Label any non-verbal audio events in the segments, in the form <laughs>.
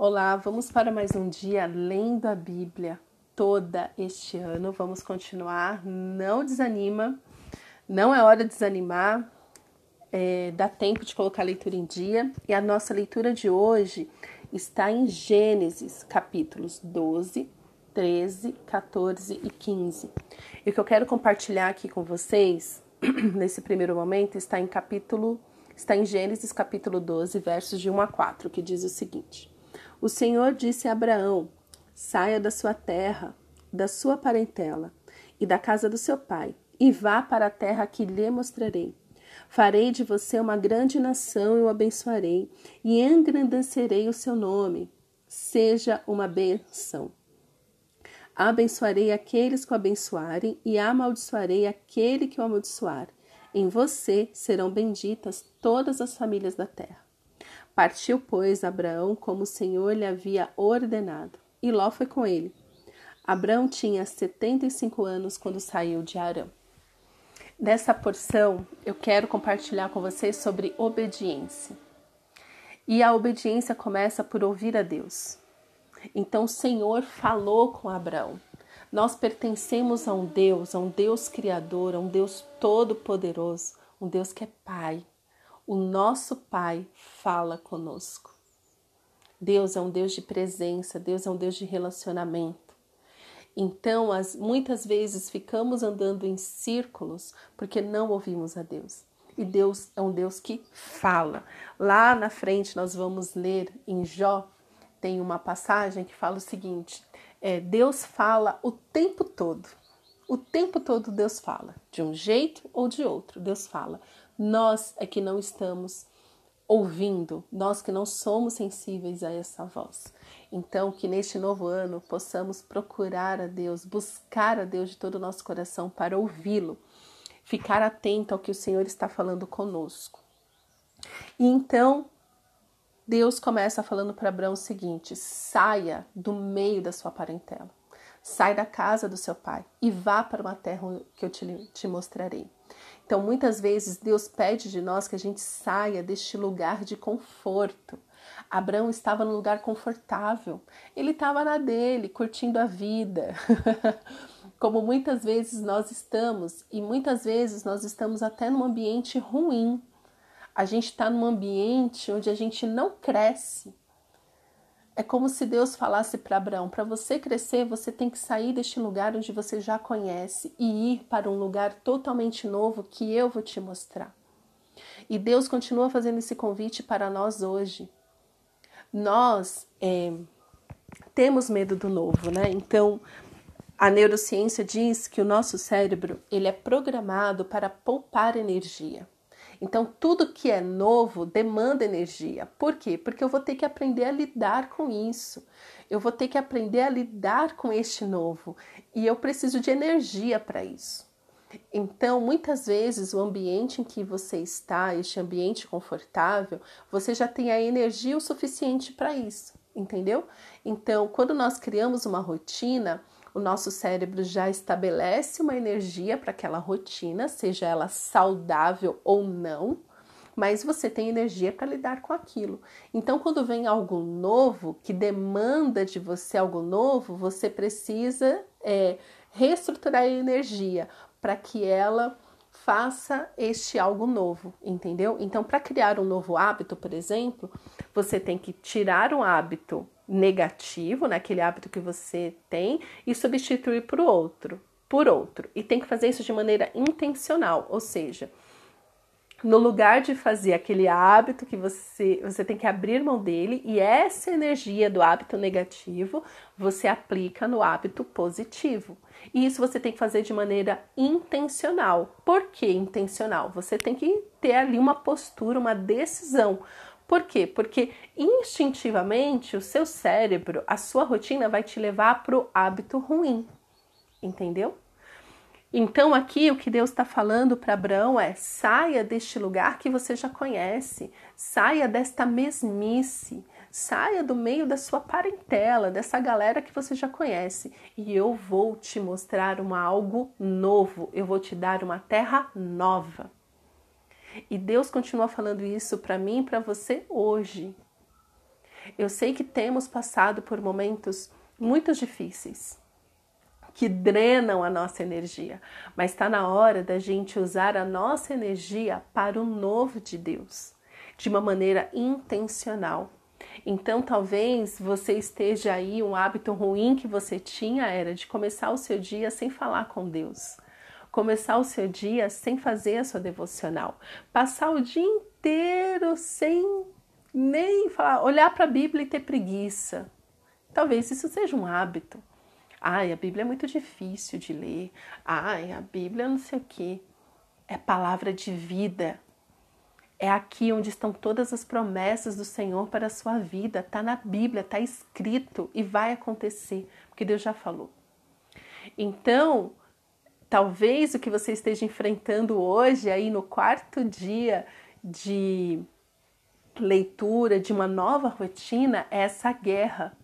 Olá, vamos para mais um dia lendo a Bíblia toda este ano. Vamos continuar. Não desanima, não é hora de desanimar. É, dá tempo de colocar a leitura em dia. E a nossa leitura de hoje está em Gênesis, capítulos 12, 13, 14 e 15. E o que eu quero compartilhar aqui com vocês, <clears throat> nesse primeiro momento, está em capítulo, está em Gênesis, capítulo 12, versos de 1 a 4, que diz o seguinte. O Senhor disse a Abraão: Saia da sua terra, da sua parentela e da casa do seu pai, e vá para a terra que lhe mostrarei. Farei de você uma grande nação e o abençoarei, e engrandecerei o seu nome. Seja uma bênção. Abençoarei aqueles que o abençoarem, e amaldiçoarei aquele que o amaldiçoar. Em você serão benditas todas as famílias da terra. Partiu, pois, Abraão como o Senhor lhe havia ordenado, e Ló foi com ele. Abraão tinha 75 anos quando saiu de Arã. Nessa porção, eu quero compartilhar com vocês sobre obediência. E a obediência começa por ouvir a Deus. Então o Senhor falou com Abraão. Nós pertencemos a um Deus, a um Deus criador, a um Deus todo-poderoso, um Deus que é Pai, o nosso Pai fala conosco. Deus é um Deus de presença, Deus é um Deus de relacionamento. Então, as, muitas vezes ficamos andando em círculos porque não ouvimos a Deus. E Deus é um Deus que fala. Lá na frente nós vamos ler em Jó, tem uma passagem que fala o seguinte: é, Deus fala o tempo todo. O tempo todo Deus fala, de um jeito ou de outro, Deus fala. Nós é que não estamos ouvindo, nós que não somos sensíveis a essa voz. Então, que neste novo ano possamos procurar a Deus, buscar a Deus de todo o nosso coração para ouvi-lo, ficar atento ao que o Senhor está falando conosco. E então, Deus começa falando para Abraão o seguinte: saia do meio da sua parentela, sai da casa do seu pai e vá para uma terra que eu te, te mostrarei. Então, muitas vezes, Deus pede de nós que a gente saia deste lugar de conforto. Abraão estava num lugar confortável, ele estava na dele, curtindo a vida. <laughs> Como muitas vezes nós estamos, e muitas vezes nós estamos até num ambiente ruim. A gente está num ambiente onde a gente não cresce, é como se Deus falasse para Abraão: para você crescer, você tem que sair deste lugar onde você já conhece e ir para um lugar totalmente novo que eu vou te mostrar. E Deus continua fazendo esse convite para nós hoje. Nós é, temos medo do novo, né? Então, a neurociência diz que o nosso cérebro ele é programado para poupar energia. Então, tudo que é novo demanda energia. Por quê? Porque eu vou ter que aprender a lidar com isso. Eu vou ter que aprender a lidar com este novo. E eu preciso de energia para isso. Então, muitas vezes, o ambiente em que você está, este ambiente confortável, você já tem a energia o suficiente para isso, entendeu? Então, quando nós criamos uma rotina, o nosso cérebro já estabelece uma energia para aquela rotina, seja ela saudável ou não, mas você tem energia para lidar com aquilo. Então, quando vem algo novo que demanda de você algo novo, você precisa é, reestruturar a energia para que ela faça este algo novo, entendeu? Então, para criar um novo hábito, por exemplo, você tem que tirar um hábito negativo, naquele né, hábito que você tem, e substituir por outro, por outro. E tem que fazer isso de maneira intencional, ou seja, no lugar de fazer aquele hábito que você você tem que abrir mão dele e essa energia do hábito negativo você aplica no hábito positivo. E isso você tem que fazer de maneira intencional. Por que intencional? Você tem que ter ali uma postura, uma decisão. Por quê? Porque instintivamente o seu cérebro, a sua rotina vai te levar para o hábito ruim, entendeu? Então aqui o que Deus está falando para Abraão é: saia deste lugar que você já conhece, saia desta mesmice, saia do meio da sua parentela, dessa galera que você já conhece, e eu vou te mostrar uma algo novo, eu vou te dar uma terra nova. E Deus continua falando isso para mim e para você hoje. Eu sei que temos passado por momentos muito difíceis que drenam a nossa energia, mas está na hora da gente usar a nossa energia para o novo de Deus, de uma maneira intencional. Então, talvez você esteja aí, um hábito ruim que você tinha era de começar o seu dia sem falar com Deus. Começar o seu dia sem fazer a sua devocional. Passar o dia inteiro sem nem falar, olhar para a Bíblia e ter preguiça. Talvez isso seja um hábito. Ai, a Bíblia é muito difícil de ler. Ai, a Bíblia não sei o quê. É palavra de vida. É aqui onde estão todas as promessas do Senhor para a sua vida. Está na Bíblia, está escrito e vai acontecer, porque Deus já falou. Então, talvez o que você esteja enfrentando hoje, aí no quarto dia de leitura, de uma nova rotina, é essa guerra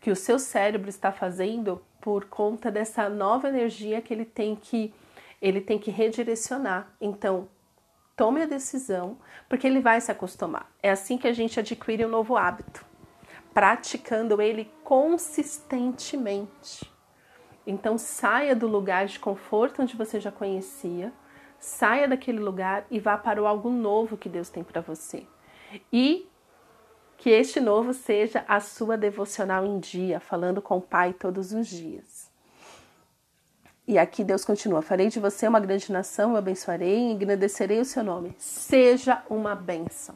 que o seu cérebro está fazendo por conta dessa nova energia que ele tem que ele tem que redirecionar. Então, tome a decisão, porque ele vai se acostumar. É assim que a gente adquire um novo hábito, praticando ele consistentemente. Então, saia do lugar de conforto onde você já conhecia, saia daquele lugar e vá para o algo novo que Deus tem para você. E que este novo seja a sua devocional em dia, falando com o Pai todos os dias. E aqui Deus continua: Farei de você uma grande nação, eu abençoarei e engrandecerei o seu nome. Seja uma bênção.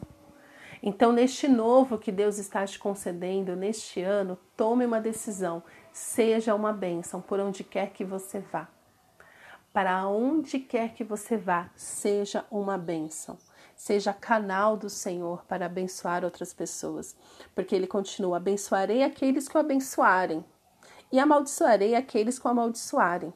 Então, neste novo que Deus está te concedendo neste ano, tome uma decisão. Seja uma bênção por onde quer que você vá. Para onde quer que você vá, seja uma bênção seja canal do Senhor para abençoar outras pessoas, porque ele continua: abençoarei aqueles que o abençoarem e amaldiçoarei aqueles que o amaldiçoarem.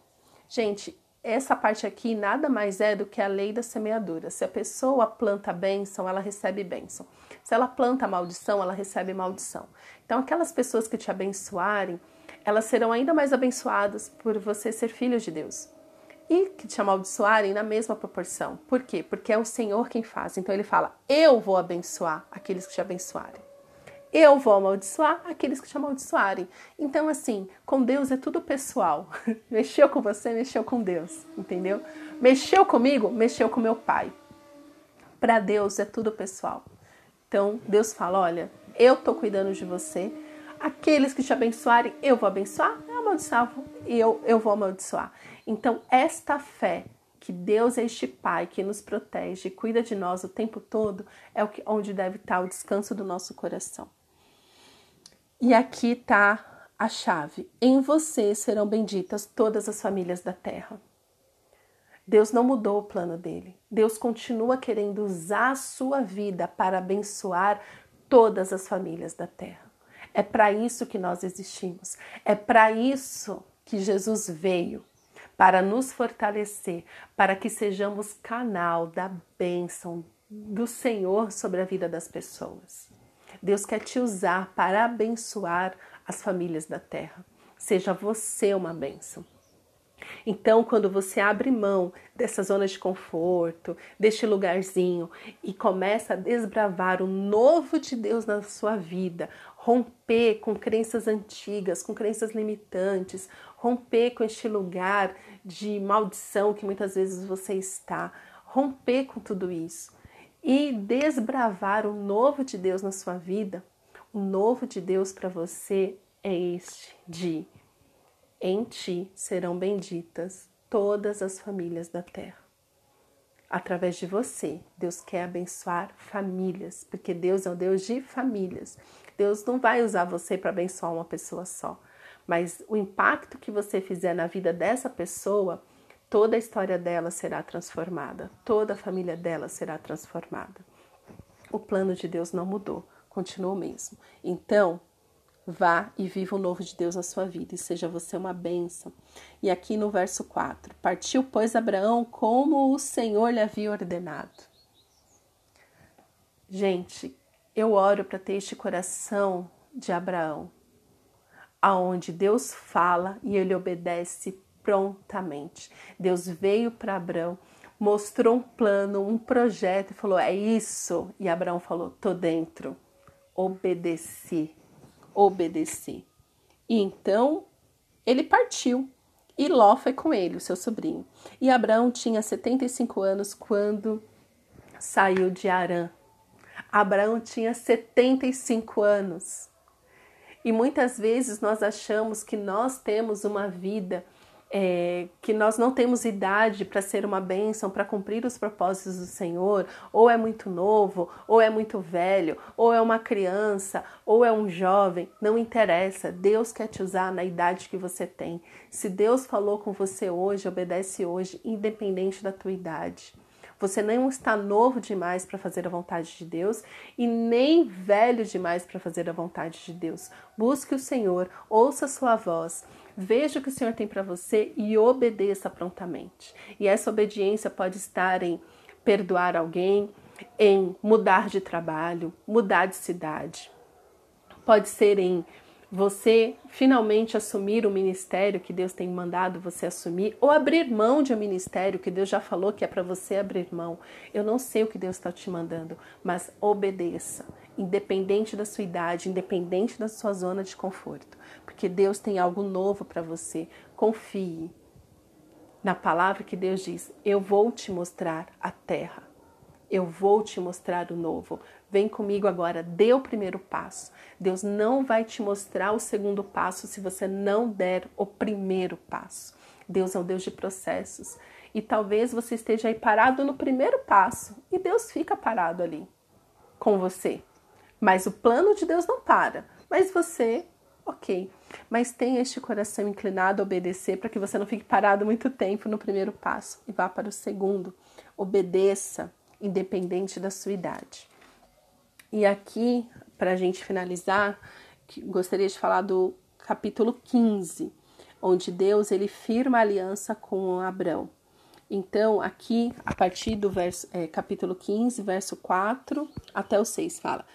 Gente, essa parte aqui nada mais é do que a lei da semeadura. Se a pessoa planta bênção, ela recebe bênção. Se ela planta maldição, ela recebe maldição. Então, aquelas pessoas que te abençoarem, elas serão ainda mais abençoadas por você ser filho de Deus e que te amaldiçoarem na mesma proporção. Por quê? Porque é o Senhor quem faz. Então ele fala: Eu vou abençoar aqueles que te abençoarem. Eu vou amaldiçoar aqueles que te amaldiçoarem. Então, assim, com Deus é tudo pessoal. <laughs> mexeu com você, mexeu com Deus, entendeu? Mexeu comigo, mexeu com meu pai. Para Deus é tudo pessoal. Então, Deus fala: olha, eu tô cuidando de você. Aqueles que te abençoarem, eu vou abençoar. Eu amaldiçoar, eu, eu vou amaldiçoar. Então, esta fé que Deus é este Pai que nos protege e cuida de nós o tempo todo, é o que, onde deve estar o descanso do nosso coração. E aqui está a chave: em você serão benditas todas as famílias da terra. Deus não mudou o plano dele. Deus continua querendo usar a sua vida para abençoar todas as famílias da terra. É para isso que nós existimos. É para isso que Jesus veio para nos fortalecer, para que sejamos canal da bênção do Senhor sobre a vida das pessoas. Deus quer te usar para abençoar as famílias da terra. Seja você uma bênção. Então, quando você abre mão dessa zona de conforto, deste lugarzinho e começa a desbravar o novo de Deus na sua vida, romper com crenças antigas, com crenças limitantes, romper com este lugar de maldição que muitas vezes você está, romper com tudo isso e desbravar o novo de Deus na sua vida. O novo de Deus para você é este de em ti serão benditas todas as famílias da terra. Através de você, Deus quer abençoar famílias, porque Deus é o Deus de famílias. Deus não vai usar você para abençoar uma pessoa só, mas o impacto que você fizer na vida dessa pessoa, toda a história dela será transformada, toda a família dela será transformada. O plano de Deus não mudou, continua o mesmo. Então, vá e viva o novo de Deus na sua vida e seja você uma bênção. E aqui no verso 4: Partiu, pois, Abraão como o Senhor lhe havia ordenado. Gente, eu oro para ter este coração de Abraão, aonde Deus fala e ele obedece prontamente. Deus veio para Abraão, mostrou um plano, um projeto e falou: "É isso". E Abraão falou: "Tô dentro". obedecer, obedecer. E então ele partiu e Ló foi com ele, o seu sobrinho. E Abraão tinha 75 anos quando saiu de Arã. Abraão tinha 75 anos. E muitas vezes nós achamos que nós temos uma vida é, que nós não temos idade para ser uma bênção, para cumprir os propósitos do Senhor, ou é muito novo, ou é muito velho, ou é uma criança, ou é um jovem, não interessa. Deus quer te usar na idade que você tem. Se Deus falou com você hoje, obedece hoje, independente da tua idade. Você não está novo demais para fazer a vontade de Deus e nem velho demais para fazer a vontade de Deus. Busque o Senhor, ouça a sua voz, veja o que o Senhor tem para você e obedeça prontamente. E essa obediência pode estar em perdoar alguém, em mudar de trabalho, mudar de cidade. Pode ser em você finalmente assumir o ministério que Deus tem mandado você assumir, ou abrir mão de um ministério que Deus já falou que é para você abrir mão. Eu não sei o que Deus está te mandando, mas obedeça, independente da sua idade, independente da sua zona de conforto, porque Deus tem algo novo para você. Confie na palavra que Deus diz: Eu vou te mostrar a terra. Eu vou te mostrar o novo. Vem comigo agora, dê o primeiro passo. Deus não vai te mostrar o segundo passo se você não der o primeiro passo. Deus é um Deus de processos. E talvez você esteja aí parado no primeiro passo e Deus fica parado ali com você. Mas o plano de Deus não para. Mas você, ok. Mas tenha este coração inclinado a obedecer para que você não fique parado muito tempo no primeiro passo e vá para o segundo. Obedeça, independente da sua idade. E aqui, para a gente finalizar, gostaria de falar do capítulo 15, onde Deus ele firma aliança com Abraão. Então, aqui, a partir do verso, é, capítulo 15, verso 4 até o 6, fala: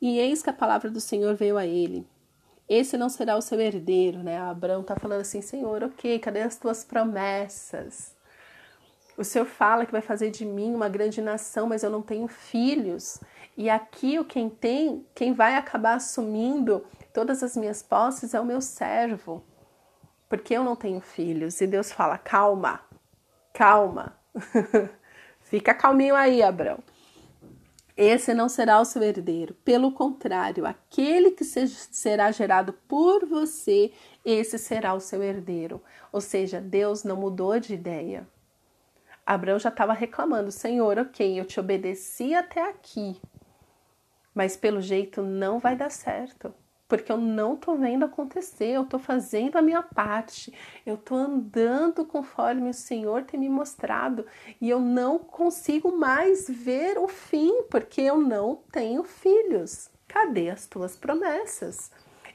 E eis que a palavra do Senhor veio a ele. Esse não será o seu herdeiro, né? Abraão está falando assim: Senhor, ok, cadê as tuas promessas? O Senhor fala que vai fazer de mim uma grande nação, mas eu não tenho filhos. E aqui o quem tem, quem vai acabar assumindo todas as minhas posses é o meu servo, porque eu não tenho filhos. E Deus fala: calma, calma, <laughs> fica calminho aí, Abraão. Esse não será o seu herdeiro. Pelo contrário, aquele que será gerado por você, esse será o seu herdeiro. Ou seja, Deus não mudou de ideia. Abraão já estava reclamando: Senhor, ok, eu te obedeci até aqui, mas pelo jeito não vai dar certo, porque eu não tô vendo acontecer, eu tô fazendo a minha parte, eu tô andando conforme o Senhor tem me mostrado e eu não consigo mais ver o fim, porque eu não tenho filhos. Cadê as tuas promessas?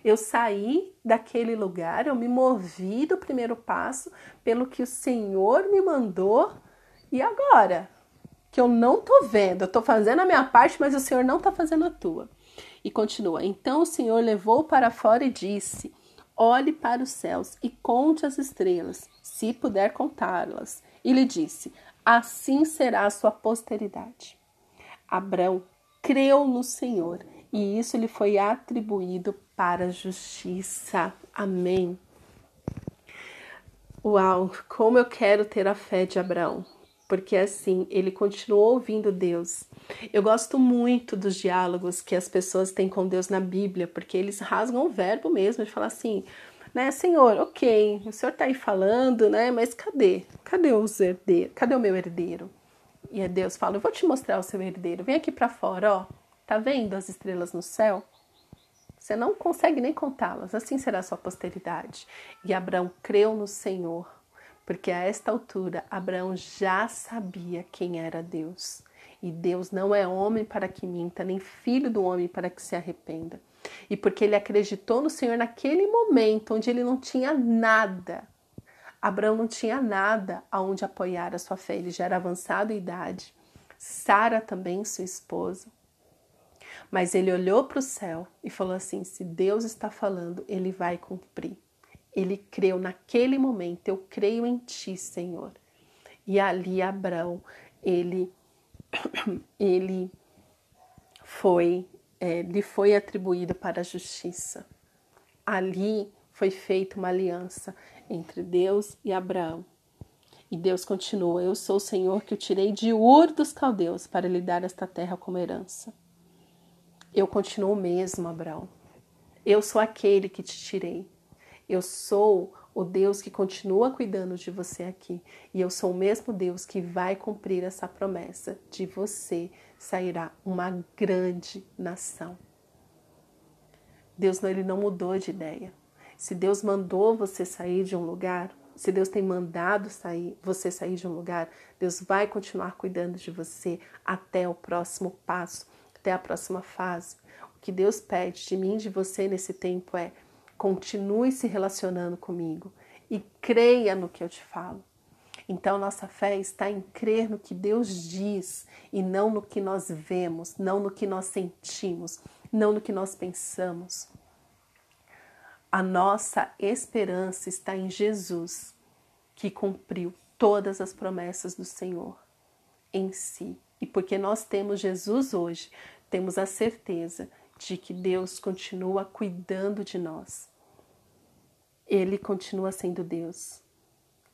Eu saí daquele lugar, eu me movi do primeiro passo pelo que o Senhor me mandou. E agora? que eu não tô vendo. Eu tô fazendo a minha parte, mas o Senhor não tá fazendo a tua. E continua: Então o Senhor levou para fora e disse: Olhe para os céus e conte as estrelas, se puder contá-las. E lhe disse: Assim será a sua posteridade. Abrão creu no Senhor e isso lhe foi atribuído para justiça. Amém. Uau, como eu quero ter a fé de Abraão porque assim ele continuou ouvindo Deus. Eu gosto muito dos diálogos que as pessoas têm com Deus na Bíblia, porque eles rasgam o verbo mesmo de falar assim, né, Senhor, ok, o Senhor está aí falando, né, mas cadê? Cadê os herdeiros? Cadê o meu herdeiro? E Deus fala, eu vou te mostrar o seu herdeiro, vem aqui para fora, ó, tá vendo as estrelas no céu? Você não consegue nem contá-las, assim será a sua posteridade. E Abraão creu no Senhor porque a esta altura Abraão já sabia quem era Deus. E Deus não é homem para que minta, nem filho do homem para que se arrependa. E porque ele acreditou no Senhor naquele momento onde ele não tinha nada. Abraão não tinha nada aonde apoiar a sua fé, ele já era avançado em idade. Sara também, sua esposa. Mas ele olhou para o céu e falou assim: se Deus está falando, ele vai cumprir. Ele creu naquele momento, eu creio em ti, Senhor. E ali Abraão, ele, <clears throat> ele foi é, lhe foi atribuído para a justiça. Ali foi feita uma aliança entre Deus e Abraão. E Deus continua: Eu sou o Senhor que o tirei de Ur dos caldeus para lhe dar esta terra como herança. Eu continuo mesmo, Abraão. Eu sou aquele que te tirei. Eu sou o Deus que continua cuidando de você aqui. E eu sou o mesmo Deus que vai cumprir essa promessa: de você sairá uma grande nação. Deus não, ele não mudou de ideia. Se Deus mandou você sair de um lugar, se Deus tem mandado sair, você sair de um lugar, Deus vai continuar cuidando de você até o próximo passo, até a próxima fase. O que Deus pede de mim de você nesse tempo é Continue se relacionando comigo e creia no que eu te falo. Então, nossa fé está em crer no que Deus diz e não no que nós vemos, não no que nós sentimos, não no que nós pensamos. A nossa esperança está em Jesus, que cumpriu todas as promessas do Senhor em si. E porque nós temos Jesus hoje, temos a certeza de que Deus continua cuidando de nós. Ele continua sendo Deus.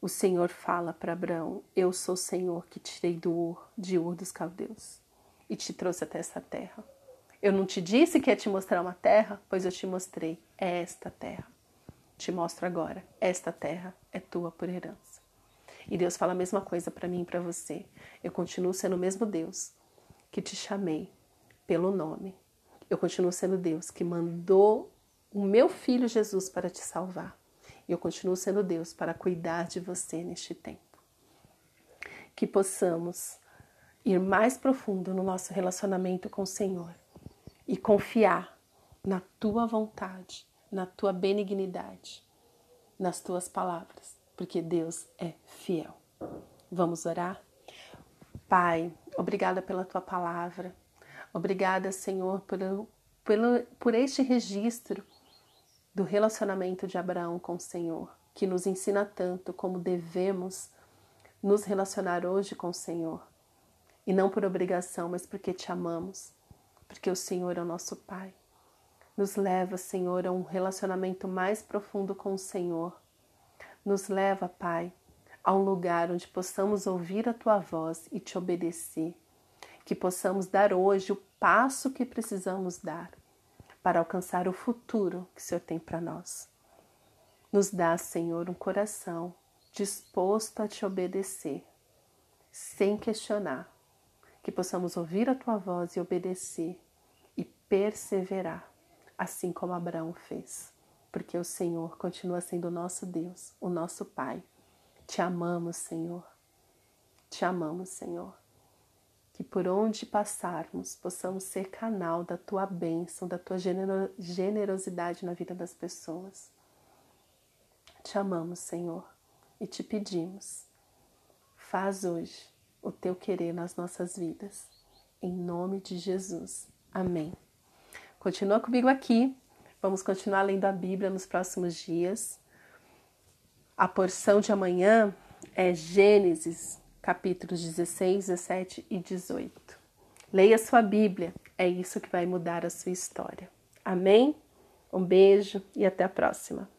O Senhor fala para Abraão: Eu sou o Senhor que tirei do Ur, de Ur dos caldeus e te trouxe até essa terra. Eu não te disse que ia te mostrar uma terra, pois eu te mostrei. É esta terra. Te mostro agora. Esta terra é tua por herança. E Deus fala a mesma coisa para mim e para você. Eu continuo sendo o mesmo Deus que te chamei pelo nome. Eu continuo sendo Deus que mandou o meu filho Jesus para te salvar. E eu continuo sendo Deus para cuidar de você neste tempo. Que possamos ir mais profundo no nosso relacionamento com o Senhor e confiar na tua vontade, na tua benignidade, nas tuas palavras, porque Deus é fiel. Vamos orar? Pai, obrigada pela tua palavra. Obrigada, Senhor, por, por, por este registro do relacionamento de Abraão com o Senhor, que nos ensina tanto como devemos nos relacionar hoje com o Senhor. E não por obrigação, mas porque te amamos, porque o Senhor é o nosso Pai. Nos leva, Senhor, a um relacionamento mais profundo com o Senhor. Nos leva, Pai, a um lugar onde possamos ouvir a tua voz e te obedecer. Que possamos dar hoje o passo que precisamos dar para alcançar o futuro que o Senhor tem para nós. Nos dá, Senhor, um coração disposto a te obedecer, sem questionar, que possamos ouvir a tua voz e obedecer e perseverar, assim como Abraão fez, porque o Senhor continua sendo o nosso Deus, o nosso Pai. Te amamos, Senhor. Te amamos, Senhor que por onde passarmos possamos ser canal da tua bênção, da tua generosidade na vida das pessoas. Te amamos, Senhor, e te pedimos, faz hoje o teu querer nas nossas vidas. Em nome de Jesus. Amém. Continua comigo aqui. Vamos continuar lendo a Bíblia nos próximos dias. A porção de amanhã é Gênesis capítulos 16, 17 e 18. Leia sua Bíblia, é isso que vai mudar a sua história. Amém? Um beijo e até a próxima.